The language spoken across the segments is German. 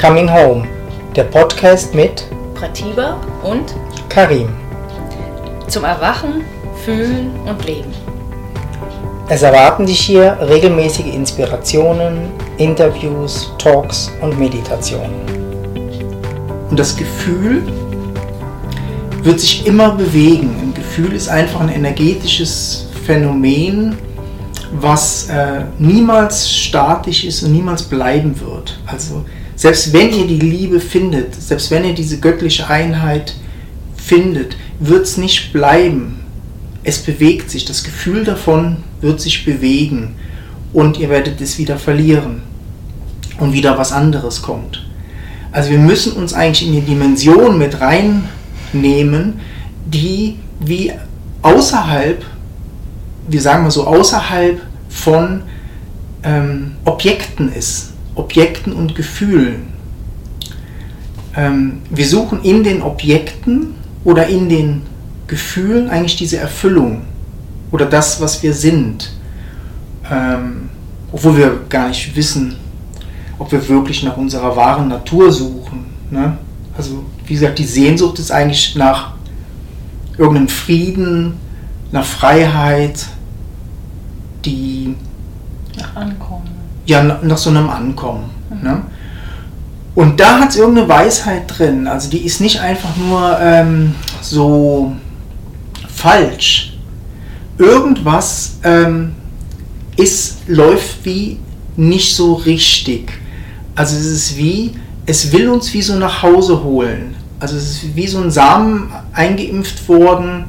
Coming Home, der Podcast mit Pratiba und Karim. zum Erwachen, Fühlen und Leben. Es erwarten dich hier regelmäßige Inspirationen, Interviews, Talks und Meditationen. Und das Gefühl wird sich immer bewegen. Ein Gefühl ist einfach ein energetisches Phänomen, was äh, niemals statisch ist und niemals bleiben wird. Also selbst wenn ihr die Liebe findet, selbst wenn ihr diese göttliche Einheit findet, wird es nicht bleiben. Es bewegt sich, das Gefühl davon wird sich bewegen und ihr werdet es wieder verlieren und wieder was anderes kommt. Also wir müssen uns eigentlich in die Dimension mit reinnehmen, die wie außerhalb, wir sagen mal so, außerhalb von ähm, Objekten ist. Objekten und Gefühlen. Ähm, wir suchen in den Objekten oder in den Gefühlen eigentlich diese Erfüllung oder das, was wir sind. Ähm, obwohl wir gar nicht wissen, ob wir wirklich nach unserer wahren Natur suchen. Ne? Also wie gesagt, die Sehnsucht ist eigentlich nach irgendeinem Frieden, nach Freiheit, die Nach Ankommen. Ja nach so einem Ankommen. Ne? Und da hat es irgendeine Weisheit drin. Also die ist nicht einfach nur ähm, so falsch. Irgendwas ähm, ist, läuft wie nicht so richtig. Also es ist wie, es will uns wie so nach Hause holen. Also es ist wie so ein Samen eingeimpft worden,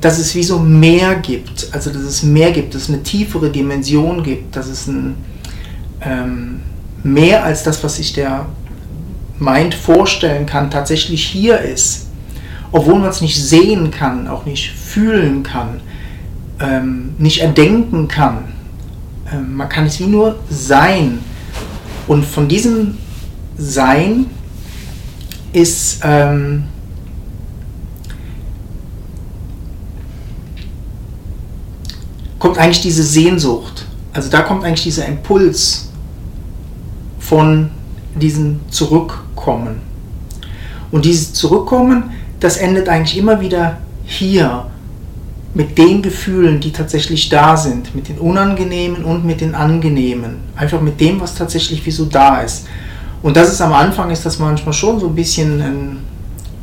dass es wie so mehr gibt. Also dass es mehr gibt, dass es eine tiefere Dimension gibt, dass es ein ähm, mehr als das, was sich der Mind vorstellen kann, tatsächlich hier ist. Obwohl man es nicht sehen kann, auch nicht fühlen kann, ähm, nicht erdenken kann. Ähm, man kann es wie nur sein. Und von diesem Sein ist kommt eigentlich diese Sehnsucht. Also da kommt eigentlich dieser Impuls von diesem Zurückkommen. Und dieses Zurückkommen, das endet eigentlich immer wieder hier mit den Gefühlen, die tatsächlich da sind, mit den unangenehmen und mit den angenehmen. Einfach mit dem, was tatsächlich wie so da ist. Und das ist am Anfang, ist das manchmal schon so ein bisschen ein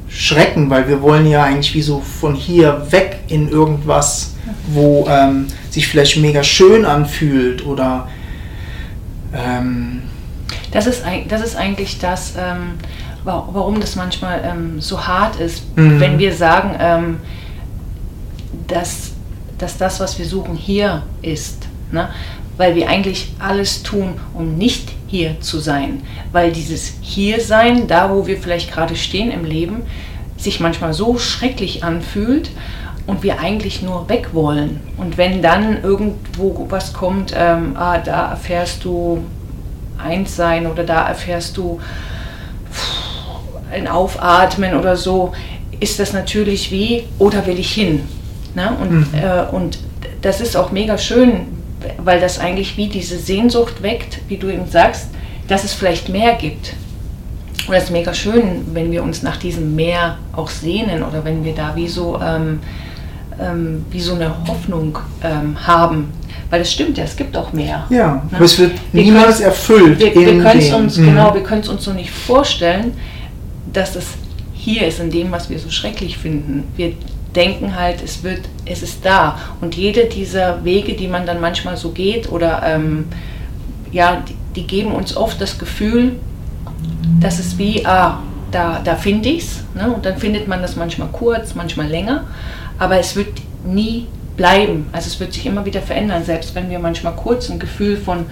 Schrecken, weil wir wollen ja eigentlich wie so von hier weg in irgendwas, wo ähm, sich vielleicht mega schön anfühlt oder ähm, Das ist, das ist eigentlich das, ähm, wa- warum das manchmal ähm, so hart ist, Mhm. wenn wir sagen, ähm, dass, dass das, was wir suchen, hier ist. Ne? Weil wir eigentlich alles tun, um nicht hier zu sein. Weil dieses Hier-Sein, da wo wir vielleicht gerade stehen im Leben, sich manchmal so schrecklich anfühlt und wir eigentlich nur weg wollen. Und wenn dann irgendwo was kommt, ähm, ah, da erfährst du eins sein oder da erfährst du ein Aufatmen oder so, ist das natürlich wie, oder will ich hin? Ne? Und, Mhm. äh, und das ist auch mega schön, weil das eigentlich wie diese Sehnsucht weckt, wie du eben sagst, dass es vielleicht mehr gibt. Und das ist mega schön, wenn wir uns nach diesem Meer auch sehnen oder wenn wir da wie so, ähm, ähm, wie so eine Hoffnung ähm, haben. Weil es stimmt ja, es gibt auch mehr. ja, Ne? aber es wird Wir niemals erfüllt. Wir, wir können es uns, Mhm. genau, wir können es uns so nicht vorstellen, dass es hier ist, in dem, was wir so schrecklich finden. Wir denken halt, es wird, es ist da. Und jede dieser Wege, die man dann manchmal so geht, oder ähm, ja, die, die geben uns oft das Gefühl, dass es wie, ah, da, da finde ich es. Ne? Und dann findet man das manchmal kurz, manchmal länger. Aber es wird nie bleiben. Also es wird sich immer wieder verändern, selbst wenn wir manchmal kurz ein Gefühl von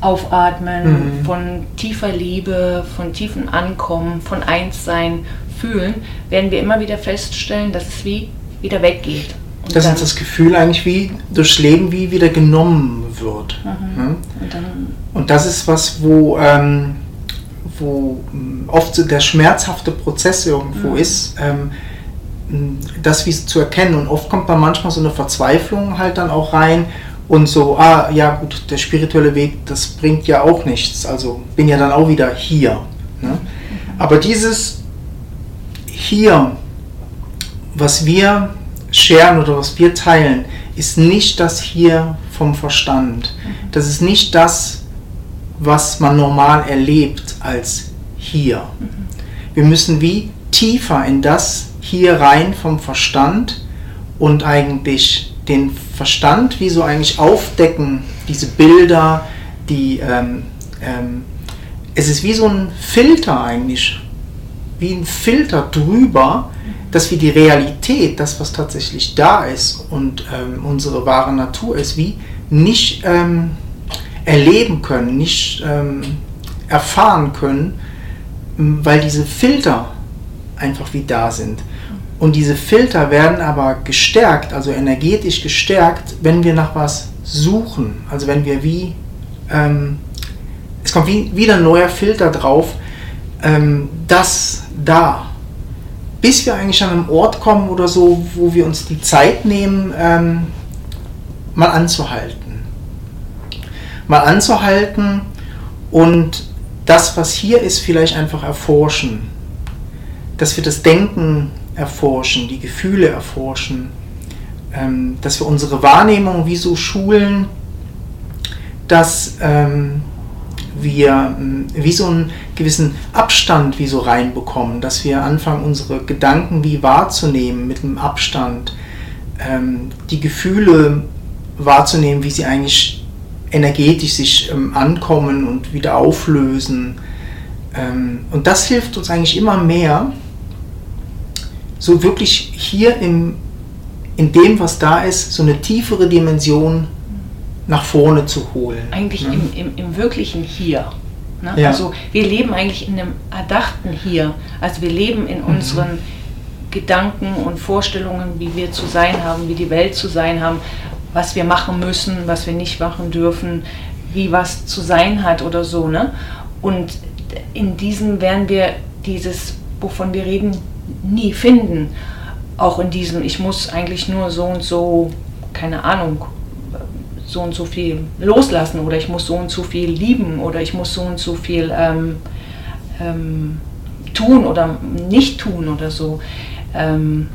Aufatmen, Mhm. von tiefer Liebe, von tiefen Ankommen, von Einssein fühlen, werden wir immer wieder feststellen, dass es wie wieder weggeht. Und dass uns das Gefühl eigentlich wie durchs Leben wie wieder genommen wird. Mhm. Ne? und Und das ist was, wo, ähm, wo mh, oft so der schmerzhafte Prozess irgendwo Mhm. ist, ähm, das wie zu erkennen. Und oft kommt dann manchmal so eine Verzweiflung halt dann auch rein und so, ah ja gut, der spirituelle Weg, das bringt ja auch nichts. Also bin ja dann auch wieder hier. Ne? Aber dieses hier, was wir scheren oder was wir teilen, ist nicht das hier vom Verstand. Das ist nicht das, was man normal erlebt als hier. Wir müssen wie tiefer in das hier rein vom Verstand und eigentlich den Verstand wie so eigentlich aufdecken, diese Bilder, die ähm, ähm, es ist wie so ein Filter eigentlich, wie ein Filter drüber, dass wir die Realität, das was tatsächlich da ist und ähm, unsere wahre Natur ist, wie nicht ähm, erleben können, nicht ähm, erfahren können, weil diese Filter einfach wie da sind. Und diese Filter werden aber gestärkt, also energetisch gestärkt, wenn wir nach was suchen. Also wenn wir wie, ähm, es kommt wie, wieder ein neuer Filter drauf, ähm, das da. Bis wir eigentlich an einem Ort kommen oder so, wo wir uns die Zeit nehmen, ähm, mal anzuhalten. Mal anzuhalten und das, was hier ist, vielleicht einfach erforschen. Dass wir das Denken erforschen, die Gefühle erforschen, ähm, dass wir unsere Wahrnehmung wie so schulen, dass ähm, wir ähm, wie so einen gewissen Abstand wie so reinbekommen, dass wir anfangen, unsere Gedanken wie wahrzunehmen mit einem Abstand, ähm, die Gefühle wahrzunehmen, wie sie eigentlich energetisch sich ähm, ankommen und wieder auflösen. Ähm, und das hilft uns eigentlich immer mehr, so wirklich hier im, in dem, was da ist, so eine tiefere Dimension nach vorne zu holen. Eigentlich ne? im, im, im wirklichen Hier. Ne? Ja. Also wir leben eigentlich in einem erdachten Hier. Also wir leben in mhm. unseren Gedanken und Vorstellungen, wie wir zu sein haben, wie die Welt zu sein haben, was wir machen müssen, was wir nicht machen dürfen, wie was zu sein hat oder so. Ne? Und in diesem werden wir dieses, wovon wir reden, nie finden. Auch in diesem, ich muss eigentlich nur so und so, keine Ahnung, so und so viel loslassen oder ich muss so und so viel lieben oder ich muss so und so viel ähm, ähm, tun oder nicht tun oder so. Ähm,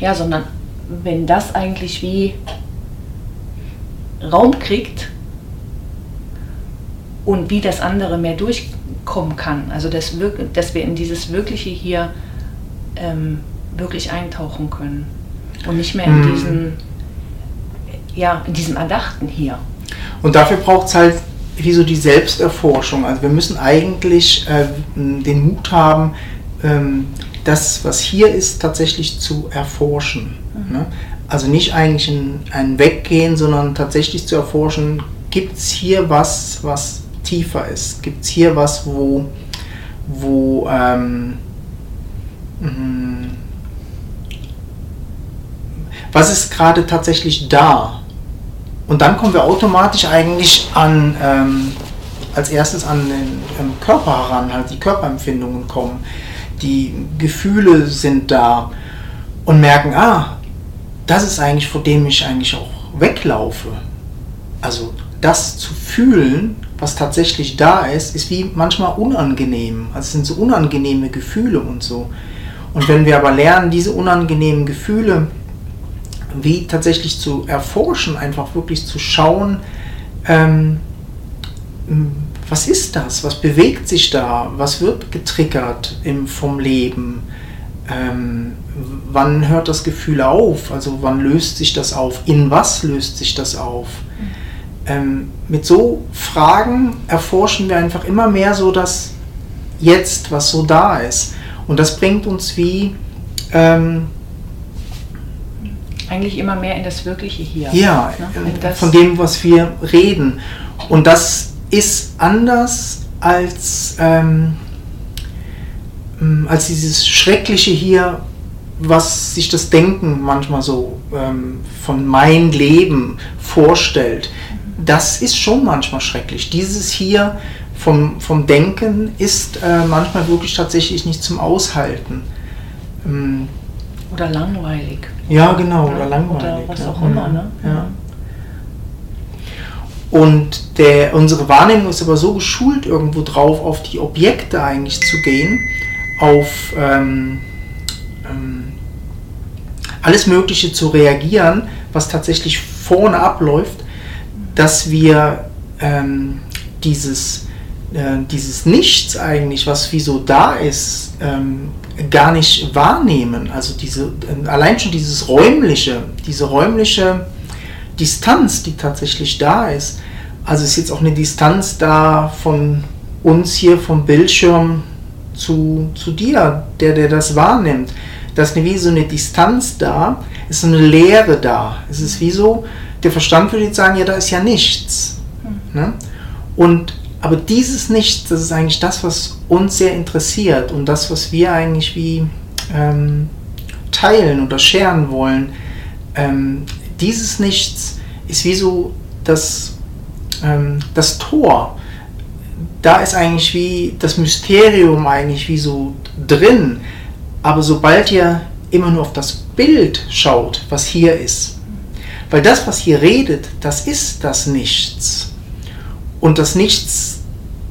ja, sondern wenn das eigentlich wie Raum kriegt und wie das andere mehr durchkommen kann, also dass, wir, dass wir in dieses Wirkliche hier ähm, wirklich eintauchen können und nicht mehr in mhm. diesen, ja, in diesem Erdachten hier. Und dafür braucht es halt wie so die Selbsterforschung. Also wir müssen eigentlich äh, den Mut haben, ähm, das, was hier ist, tatsächlich zu erforschen. Mhm. Ne? Also nicht eigentlich ein, ein Weggehen, sondern tatsächlich zu erforschen, gibt es hier was, was tiefer ist? Gibt es hier was, wo, wo ähm. Was ist gerade tatsächlich da? Und dann kommen wir automatisch eigentlich an, ähm, als erstes an den ähm, Körper heran, halt die Körperempfindungen kommen, die Gefühle sind da und merken, ah, das ist eigentlich, vor dem ich eigentlich auch weglaufe. Also das zu fühlen, was tatsächlich da ist, ist wie manchmal unangenehm. Also es sind so unangenehme Gefühle und so. Und wenn wir aber lernen, diese unangenehmen Gefühle wie tatsächlich zu erforschen, einfach wirklich zu schauen, ähm, was ist das, was bewegt sich da, was wird getriggert im, vom Leben, ähm, wann hört das Gefühl auf, also wann löst sich das auf, in was löst sich das auf. Ähm, mit so Fragen erforschen wir einfach immer mehr so das Jetzt, was so da ist. Und das bringt uns wie... Ähm, Eigentlich immer mehr in das Wirkliche hier. Ja, ne? von dem, was wir reden. Und das ist anders als, ähm, als dieses Schreckliche hier, was sich das Denken manchmal so ähm, von mein Leben vorstellt. Das ist schon manchmal schrecklich. Dieses hier vom, vom Denken ist äh, manchmal wirklich tatsächlich nicht zum Aushalten. Ähm, oder langweilig. Ja, genau, oder langweilig. Oder was auch immer. Ne? Ja. Und der, unsere Wahrnehmung ist aber so geschult irgendwo drauf, auf die Objekte eigentlich zu gehen, auf ähm, ähm, alles Mögliche zu reagieren, was tatsächlich vorne abläuft, dass wir ähm, dieses, äh, dieses Nichts eigentlich, was wie so da ist, ähm, gar nicht wahrnehmen. Also diese, äh, allein schon dieses räumliche, diese räumliche Distanz, die tatsächlich da ist. Also ist jetzt auch eine Distanz da von uns hier vom Bildschirm zu, zu dir, der, der das wahrnimmt. Da ist wie so eine Distanz da, ist so eine Leere da. Es ist wie so, der Verstand würde jetzt sagen, ja, da ist ja nichts. Hm. Ne? Und aber dieses Nichts, das ist eigentlich das, was uns sehr interessiert und das, was wir eigentlich wie ähm, teilen oder scheren wollen. Ähm, dieses Nichts ist wie so das, ähm, das Tor. Da ist eigentlich wie das Mysterium eigentlich wie so drin. Aber sobald ihr immer nur auf das Bild schaut, was hier ist, weil das, was hier redet, das ist das Nichts. Und das Nichts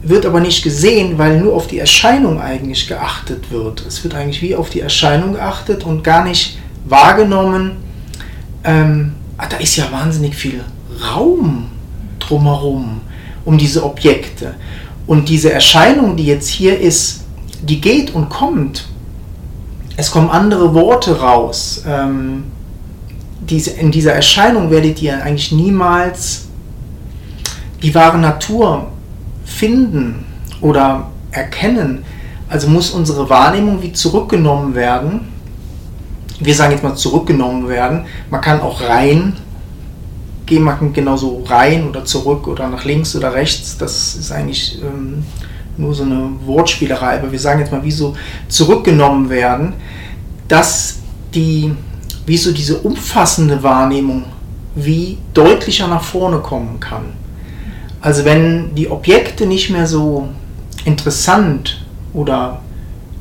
wird aber nicht gesehen, weil nur auf die Erscheinung eigentlich geachtet wird. Es wird eigentlich wie auf die Erscheinung geachtet und gar nicht wahrgenommen. Ähm, ah, da ist ja wahnsinnig viel Raum drumherum, um diese Objekte. Und diese Erscheinung, die jetzt hier ist, die geht und kommt. Es kommen andere Worte raus. Ähm, diese, in dieser Erscheinung werdet ihr eigentlich niemals die wahre Natur finden oder erkennen. Also muss unsere Wahrnehmung wie zurückgenommen werden. Wir sagen jetzt mal zurückgenommen werden. Man kann auch rein gehen, man kann genauso rein oder zurück oder nach links oder rechts. Das ist eigentlich ähm, nur so eine Wortspielerei. Aber wir sagen jetzt mal, wie so zurückgenommen werden, dass die, wie so diese umfassende Wahrnehmung wie deutlicher nach vorne kommen kann. Also wenn die Objekte nicht mehr so interessant oder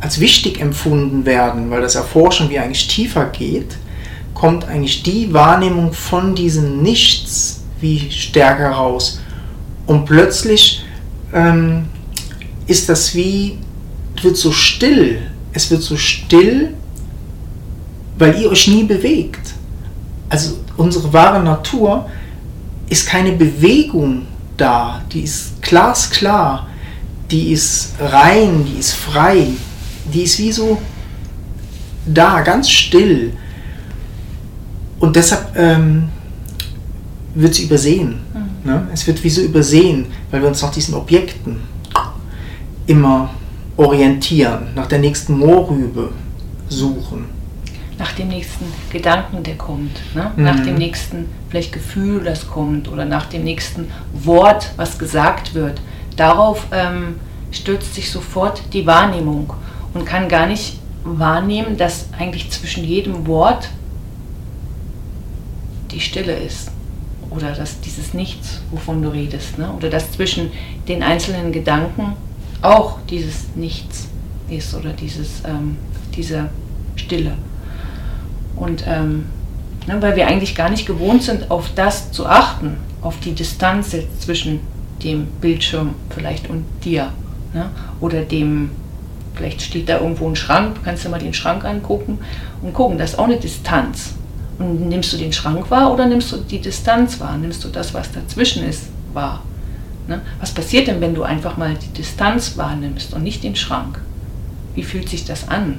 als wichtig empfunden werden, weil das Erforschen wie eigentlich tiefer geht, kommt eigentlich die Wahrnehmung von diesem Nichts wie stärker raus. Und plötzlich ähm, ist das wie, wird so still. Es wird so still, weil ihr euch nie bewegt. Also unsere wahre Natur ist keine Bewegung da, die ist glasklar, die ist rein, die ist frei, die ist wie so da, ganz still. Und deshalb ähm, wird sie übersehen. Mhm. Ne? Es wird wie so übersehen, weil wir uns nach diesen Objekten immer orientieren, nach der nächsten Moorrübe suchen nach dem nächsten Gedanken, der kommt, ne? mhm. nach dem nächsten vielleicht Gefühl, das kommt oder nach dem nächsten Wort, was gesagt wird. Darauf ähm, stürzt sich sofort die Wahrnehmung und kann gar nicht wahrnehmen, dass eigentlich zwischen jedem Wort die Stille ist oder dass dieses Nichts, wovon du redest, ne? oder dass zwischen den einzelnen Gedanken auch dieses Nichts ist oder dieses, ähm, diese Stille. Und ähm, ne, weil wir eigentlich gar nicht gewohnt sind, auf das zu achten, auf die Distanz jetzt zwischen dem Bildschirm vielleicht und dir. Ne? Oder dem, vielleicht steht da irgendwo ein Schrank, kannst du mal den Schrank angucken und gucken, das ist auch eine Distanz. Und nimmst du den Schrank wahr oder nimmst du die Distanz wahr? Nimmst du das, was dazwischen ist, wahr? Ne? Was passiert denn, wenn du einfach mal die Distanz wahrnimmst und nicht den Schrank? Wie fühlt sich das an?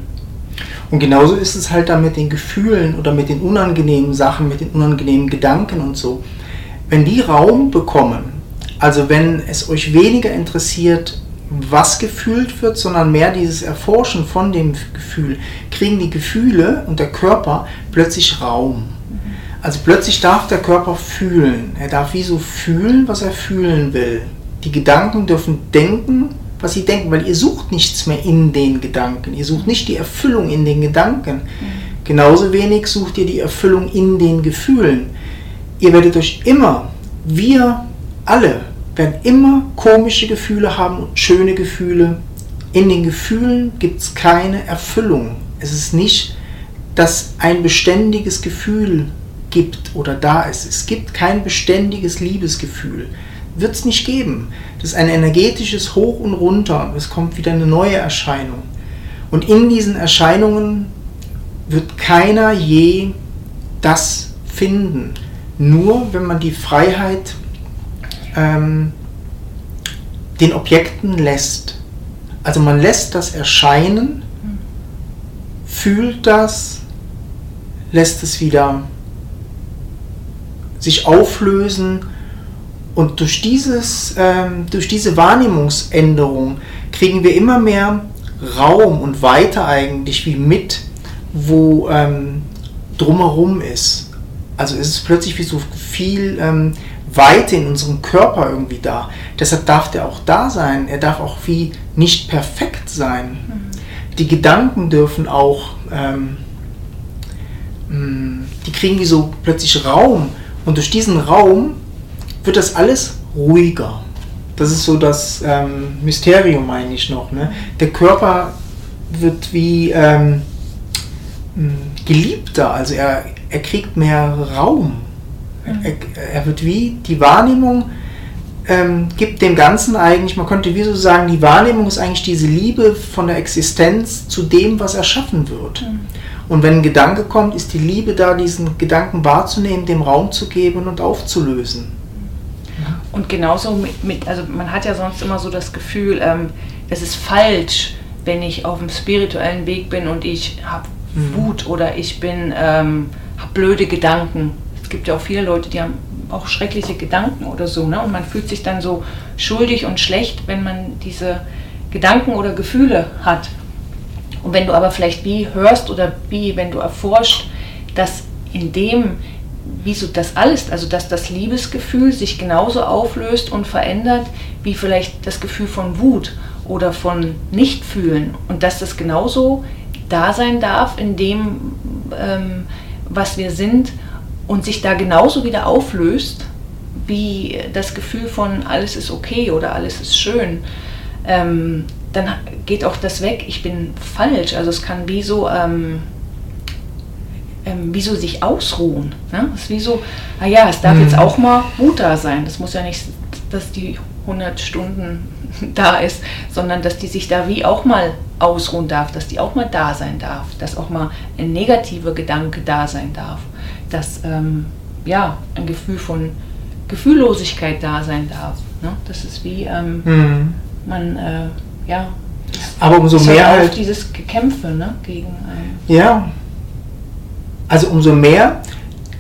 Und genauso ist es halt dann mit den Gefühlen oder mit den unangenehmen Sachen, mit den unangenehmen Gedanken und so. Wenn die Raum bekommen, also wenn es euch weniger interessiert, was gefühlt wird, sondern mehr dieses Erforschen von dem Gefühl, kriegen die Gefühle und der Körper plötzlich Raum. Also plötzlich darf der Körper fühlen. Er darf wie so fühlen, was er fühlen will. Die Gedanken dürfen denken, was sie denken, weil ihr sucht nichts mehr in den Gedanken. Ihr sucht nicht die Erfüllung in den Gedanken. Mhm. Genauso wenig sucht ihr die Erfüllung in den Gefühlen. Ihr werdet euch immer, wir alle, werden immer komische Gefühle haben und schöne Gefühle. In den Gefühlen gibt es keine Erfüllung. Es ist nicht, dass ein beständiges Gefühl gibt oder da ist. Es gibt kein beständiges Liebesgefühl, wird es nicht geben. Das ist ein energetisches Hoch und Runter. Es kommt wieder eine neue Erscheinung. Und in diesen Erscheinungen wird keiner je das finden. Nur wenn man die Freiheit ähm, den Objekten lässt. Also man lässt das erscheinen, fühlt das, lässt es wieder sich auflösen und durch, dieses, ähm, durch diese Wahrnehmungsänderung kriegen wir immer mehr Raum und weiter eigentlich wie mit, wo ähm, drumherum ist. Also ist es plötzlich wie so viel ähm, Weite in unserem Körper irgendwie da. Deshalb darf der auch da sein. Er darf auch wie nicht perfekt sein. Mhm. Die Gedanken dürfen auch, ähm, mm, die kriegen wie so plötzlich Raum. Und durch diesen Raum wird das alles ruhiger. Das ist so das ähm, Mysterium eigentlich noch. Ne? Der Körper wird wie ähm, mm, geliebter, also er, er kriegt mehr Raum. Mhm. Er, er, wird wie die Wahrnehmung ähm, gibt dem Ganzen eigentlich, man könnte wie so sagen, die Wahrnehmung ist eigentlich diese Liebe von der Existenz zu dem, was erschaffen wird. Mhm. Und wenn ein Gedanke kommt, ist die Liebe da, diesen Gedanken wahrzunehmen, dem Raum zu geben und aufzulösen. Und genauso mit, mit also man hat ja sonst immer so das Gefühl, ähm, es ist falsch, wenn ich auf dem spirituellen Weg bin und ich habe mhm. Wut oder ich bin, ähm, habe blöde Gedanken. Es gibt ja auch viele Leute, die haben auch schreckliche Gedanken oder so, ne? Und man fühlt sich dann so schuldig und schlecht, wenn man diese Gedanken oder Gefühle hat. Und wenn du aber vielleicht wie hörst oder wie, wenn du erforscht, dass in dem, wie so das alles, also dass das Liebesgefühl sich genauso auflöst und verändert, wie vielleicht das Gefühl von Wut oder von Nichtfühlen und dass das genauso da sein darf in dem, ähm, was wir sind und sich da genauso wieder auflöst, wie das Gefühl von alles ist okay oder alles ist schön, ähm, dann geht auch das weg, ich bin falsch. Also es kann wie so, ähm, ähm, wie so sich ausruhen. Ne? Es ist wie so, naja, es darf mhm. jetzt auch mal Mut da sein. Das muss ja nicht, dass die 100 Stunden da ist, sondern dass die sich da wie auch mal ausruhen darf, dass die auch mal da sein darf, dass auch mal ein negativer Gedanke da sein darf, dass ähm, ja, ein Gefühl von Gefühllosigkeit da sein darf. Ne? Das ist wie ähm, mhm. man, äh, ja. Aber umso mehr halt dieses Gekämpfe ne, gegen einen. Ja. Also umso mehr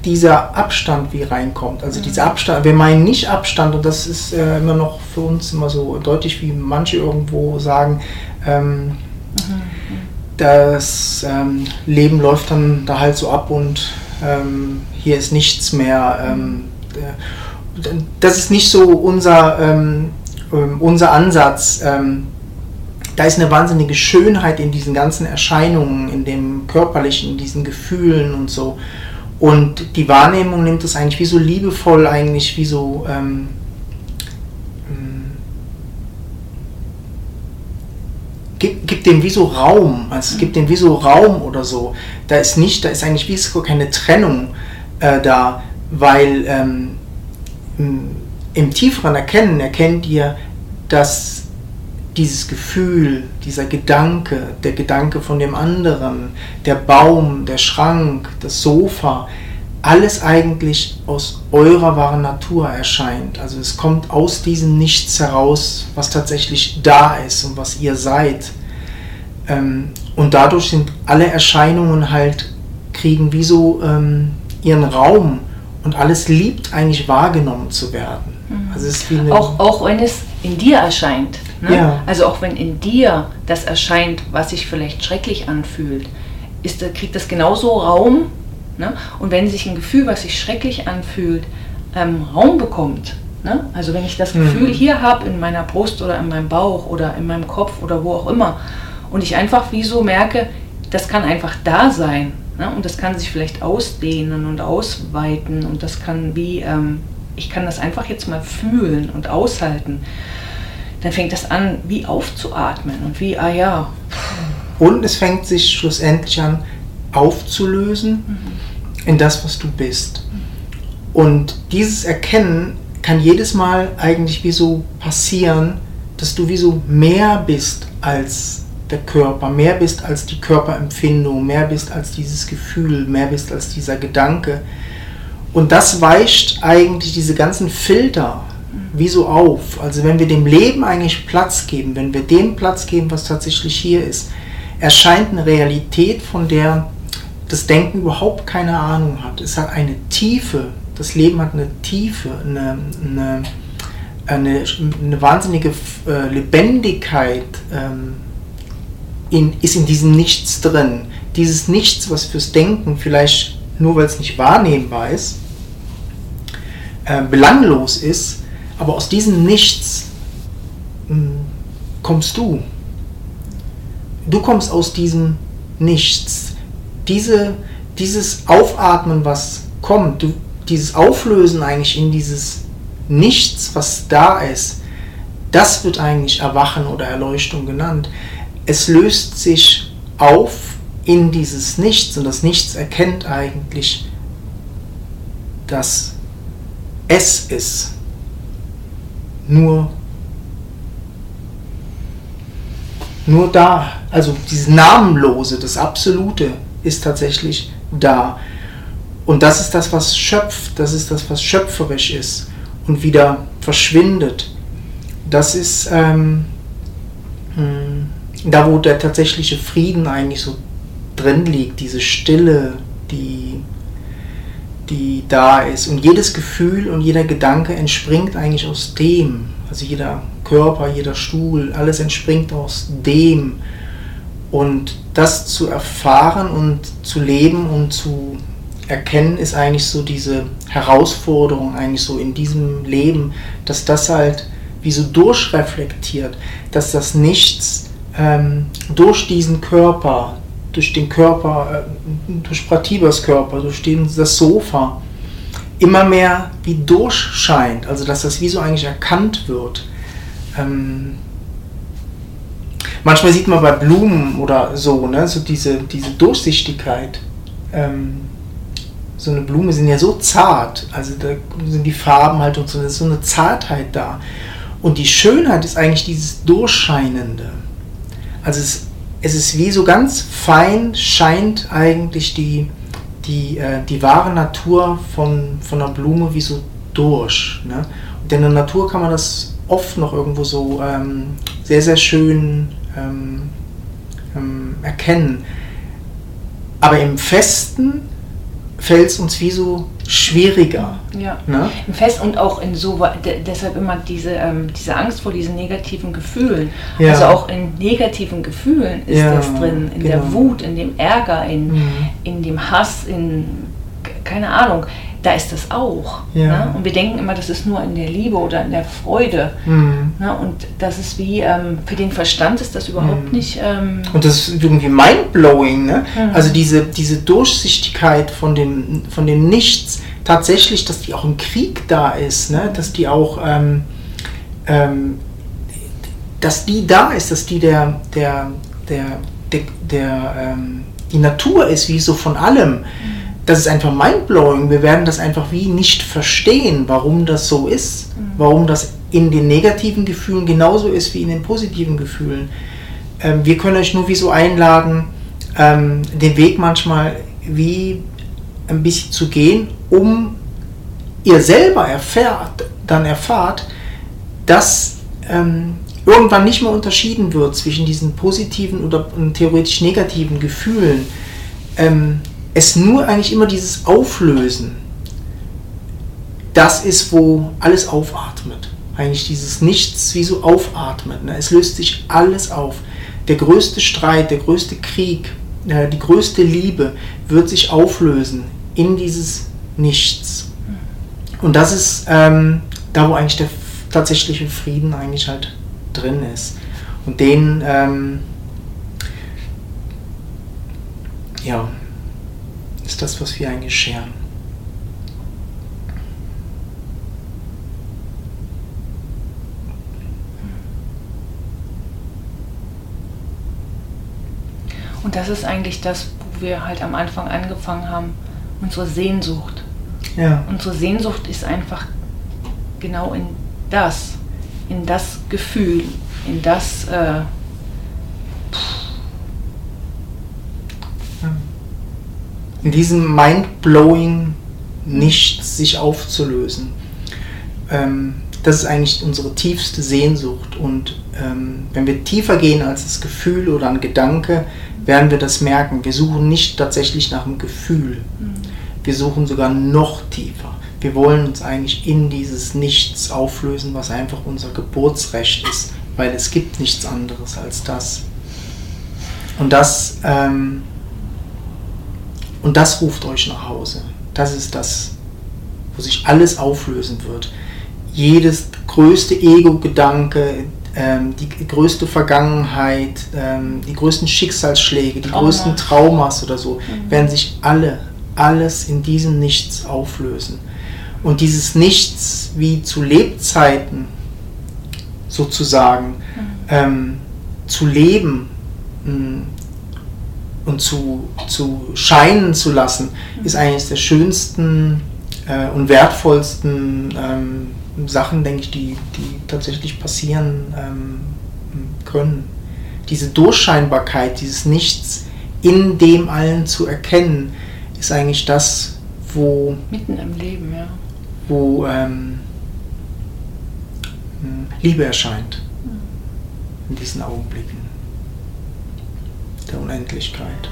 dieser Abstand wie reinkommt. Also mhm. dieser Abstand, wir meinen nicht Abstand und das ist äh, immer noch für uns immer so deutlich, wie manche irgendwo sagen, ähm, mhm. das ähm, Leben läuft dann da halt so ab und ähm, hier ist nichts mehr. Ähm, äh, das ist nicht so unser, ähm, ähm, unser Ansatz da ist eine wahnsinnige Schönheit in diesen ganzen Erscheinungen, in dem körperlichen, in diesen Gefühlen und so. Und die Wahrnehmung nimmt das eigentlich wie so liebevoll, eigentlich wie so. Ähm, ähm, gibt, dem wie so Raum, also es gibt dem wie so Raum oder so. Da ist nicht, da ist eigentlich wie so keine Trennung äh, da, weil ähm, im tieferen Erkennen erkennt ihr, dass dieses Gefühl, dieser Gedanke, der Gedanke von dem anderen, der Baum, der Schrank, das Sofa, alles eigentlich aus eurer wahren Natur erscheint. Also es kommt aus diesem Nichts heraus, was tatsächlich da ist und was ihr seid. Ähm, und dadurch sind alle Erscheinungen halt, kriegen wie so ähm, ihren Raum und alles liebt eigentlich wahrgenommen zu werden. Mhm. Also es ist wie eine auch, auch wenn es in dir erscheint. Ne? Ja. Also auch wenn in dir das erscheint, was sich vielleicht schrecklich anfühlt, ist, kriegt das genauso Raum. Ne? Und wenn sich ein Gefühl, was sich schrecklich anfühlt, ähm, Raum bekommt, ne? also wenn ich das Gefühl mhm. hier habe in meiner Brust oder in meinem Bauch oder in meinem Kopf oder wo auch immer, und ich einfach wie so merke, das kann einfach da sein. Ne? Und das kann sich vielleicht ausdehnen und ausweiten und das kann wie, ähm, ich kann das einfach jetzt mal fühlen und aushalten dann fängt das an, wie aufzuatmen und wie, ah ja. Und es fängt sich schlussendlich an, aufzulösen mhm. in das, was du bist. Und dieses Erkennen kann jedes Mal eigentlich wie so passieren, dass du wie so mehr bist als der Körper, mehr bist als die Körperempfindung, mehr bist als dieses Gefühl, mehr bist als dieser Gedanke. Und das weicht eigentlich diese ganzen Filter wie so auf. Also wenn wir dem Leben eigentlich Platz geben, wenn wir dem Platz geben, was tatsächlich hier ist, erscheint eine Realität, von der das Denken überhaupt keine Ahnung hat. Es hat eine Tiefe, das Leben hat eine Tiefe, eine, eine, eine, eine wahnsinnige äh, Lebendigkeit ähm, in, ist in diesem Nichts drin. Dieses Nichts, was fürs Denken vielleicht nur weil es nicht wahrnehmbar ist, äh, belanglos ist, aber aus diesem Nichts mh, hm, kommst du. Du kommst aus diesem Nichts. Diese, dieses Aufatmen, was kommt, du, dieses Auflösen eigentlich in dieses Nichts, was da ist, das wird eigentlich Erwachen oder Erleuchtung genannt. Es löst sich auf in dieses Nichts und das Nichts erkennt eigentlich, dass es ist. Nur, nur da, also dieses Namenlose, das Absolute ist tatsächlich da. Und das ist das, was schöpft, das ist das, was schöpferisch ist und wieder verschwindet. Das ist ähm, hm, da, wo der tatsächliche Frieden eigentlich so drin liegt, diese Stille, die, die da ist. Und jedes Gefühl und jeder Gedanke entspringt eigentlich aus dem. Also jeder Körper, jeder Stuhl, alles entspringt aus dem. Und das zu erfahren und zu leben und zu erkennen, ist eigentlich so diese Herausforderung, eigentlich so in diesem Leben, dass das halt wie so durchreflektiert, dass das Nichts ähm, durch diesen Körper, durch den Körper, äh, durch Pratibas Körper, durch den, das Sofa, immer mehr wie durchscheint, also dass das wie so eigentlich erkannt wird. Ähm, manchmal sieht man bei Blumen oder so, ne, so diese, diese Durchsichtigkeit. Ähm, so eine Blume sind ja so zart, also da sind die Farben halt und so, da ist so eine Zartheit da. Und die Schönheit ist eigentlich dieses Durchscheinende. Also es, es ist wie so ganz fein scheint eigentlich die, die, äh, die wahre Natur von, von einer Blume wie so durch. Ne? Und in der Natur kann man das oft noch irgendwo so ähm, sehr, sehr schön ähm, ähm, erkennen. Aber im Festen fällt es uns wie so schwieriger. Ja, ne? im Fest und auch in so, deshalb immer diese, ähm, diese Angst vor diesen negativen Gefühlen. Ja. Also auch in negativen Gefühlen ist ja, das drin, in genau. der Wut, in dem Ärger, in, mhm. in dem Hass, in keine Ahnung da ist das auch. Ja. Ne? Und wir denken immer, das ist nur in der Liebe oder in der Freude. Mhm. Ne? Und das ist wie, ähm, für den Verstand ist das überhaupt mhm. nicht. Ähm und das ist irgendwie mindblowing. Ne? Mhm. Also diese, diese Durchsichtigkeit von dem, von dem Nichts, tatsächlich, dass die auch im Krieg da ist, ne? dass die auch. Ähm, ähm, dass die da ist, dass die der, der, der, der, der ähm, die Natur ist, wie so von allem. Mhm das ist einfach mindblowing. Wir werden das einfach wie nicht verstehen, warum das so ist, mhm. warum das in den negativen Gefühlen genauso ist wie in den positiven Gefühlen. Ähm, wir können euch nur wie so einladen, ähm, den Weg manchmal wie ein bisschen zu gehen, um ihr selber erfährt, dann erfahrt, dass ähm, irgendwann nicht mehr unterschieden wird zwischen diesen positiven oder theoretisch negativen Gefühlen. Ähm, es nur eigentlich immer dieses Auflösen, das ist, wo alles aufatmet. Eigentlich dieses Nichts wie so aufatmet. Ne? Es löst sich alles auf. Der größte Streit, der größte Krieg, äh, die größte Liebe wird sich auflösen in dieses Nichts. Und das ist ähm, da, wo eigentlich der tatsächliche Frieden eigentlich halt drin ist. Und den, ähm, ja, ist das, was wir eigentlich scheren. Und das ist eigentlich das, wo wir halt am Anfang angefangen haben, unsere Sehnsucht. Ja. Unsere Sehnsucht ist einfach genau in das, in das Gefühl, in das äh, in diesem mind-blowing Nichts sich aufzulösen. Ähm, das ist eigentlich unsere tiefste Sehnsucht. Und ähm, wenn wir tiefer gehen als das Gefühl oder ein Gedanke, werden wir das merken. Wir suchen nicht tatsächlich nach einem Gefühl. Wir suchen sogar noch tiefer. Wir wollen uns eigentlich in dieses Nichts auflösen, was einfach unser Geburtsrecht ist, weil es gibt nichts anderes als das. Und das, ähm, und das ruft euch nach Hause. Das ist das, wo sich alles auflösen wird. Jedes größte Ego-Gedanke, ähm, die größte Vergangenheit, ähm, die größten Schicksalsschläge, die Trauma. größten Traumas oder so, werden sich alle, alles in diesem Nichts auflösen. Und dieses Nichts wie zu Lebzeiten sozusagen ähm, zu leben mh, und zu, zu scheinen zu lassen, ist eines der schönsten äh, und wertvollsten ähm, Sachen, denke ich, die, die tatsächlich passieren ähm, können. Diese Durchscheinbarkeit, dieses Nichts in dem allen zu erkennen, ist eigentlich das, wo, mitten im Leben, ja. wo ähm, Liebe erscheint in diesen Augenblicken der Unendlichkeit.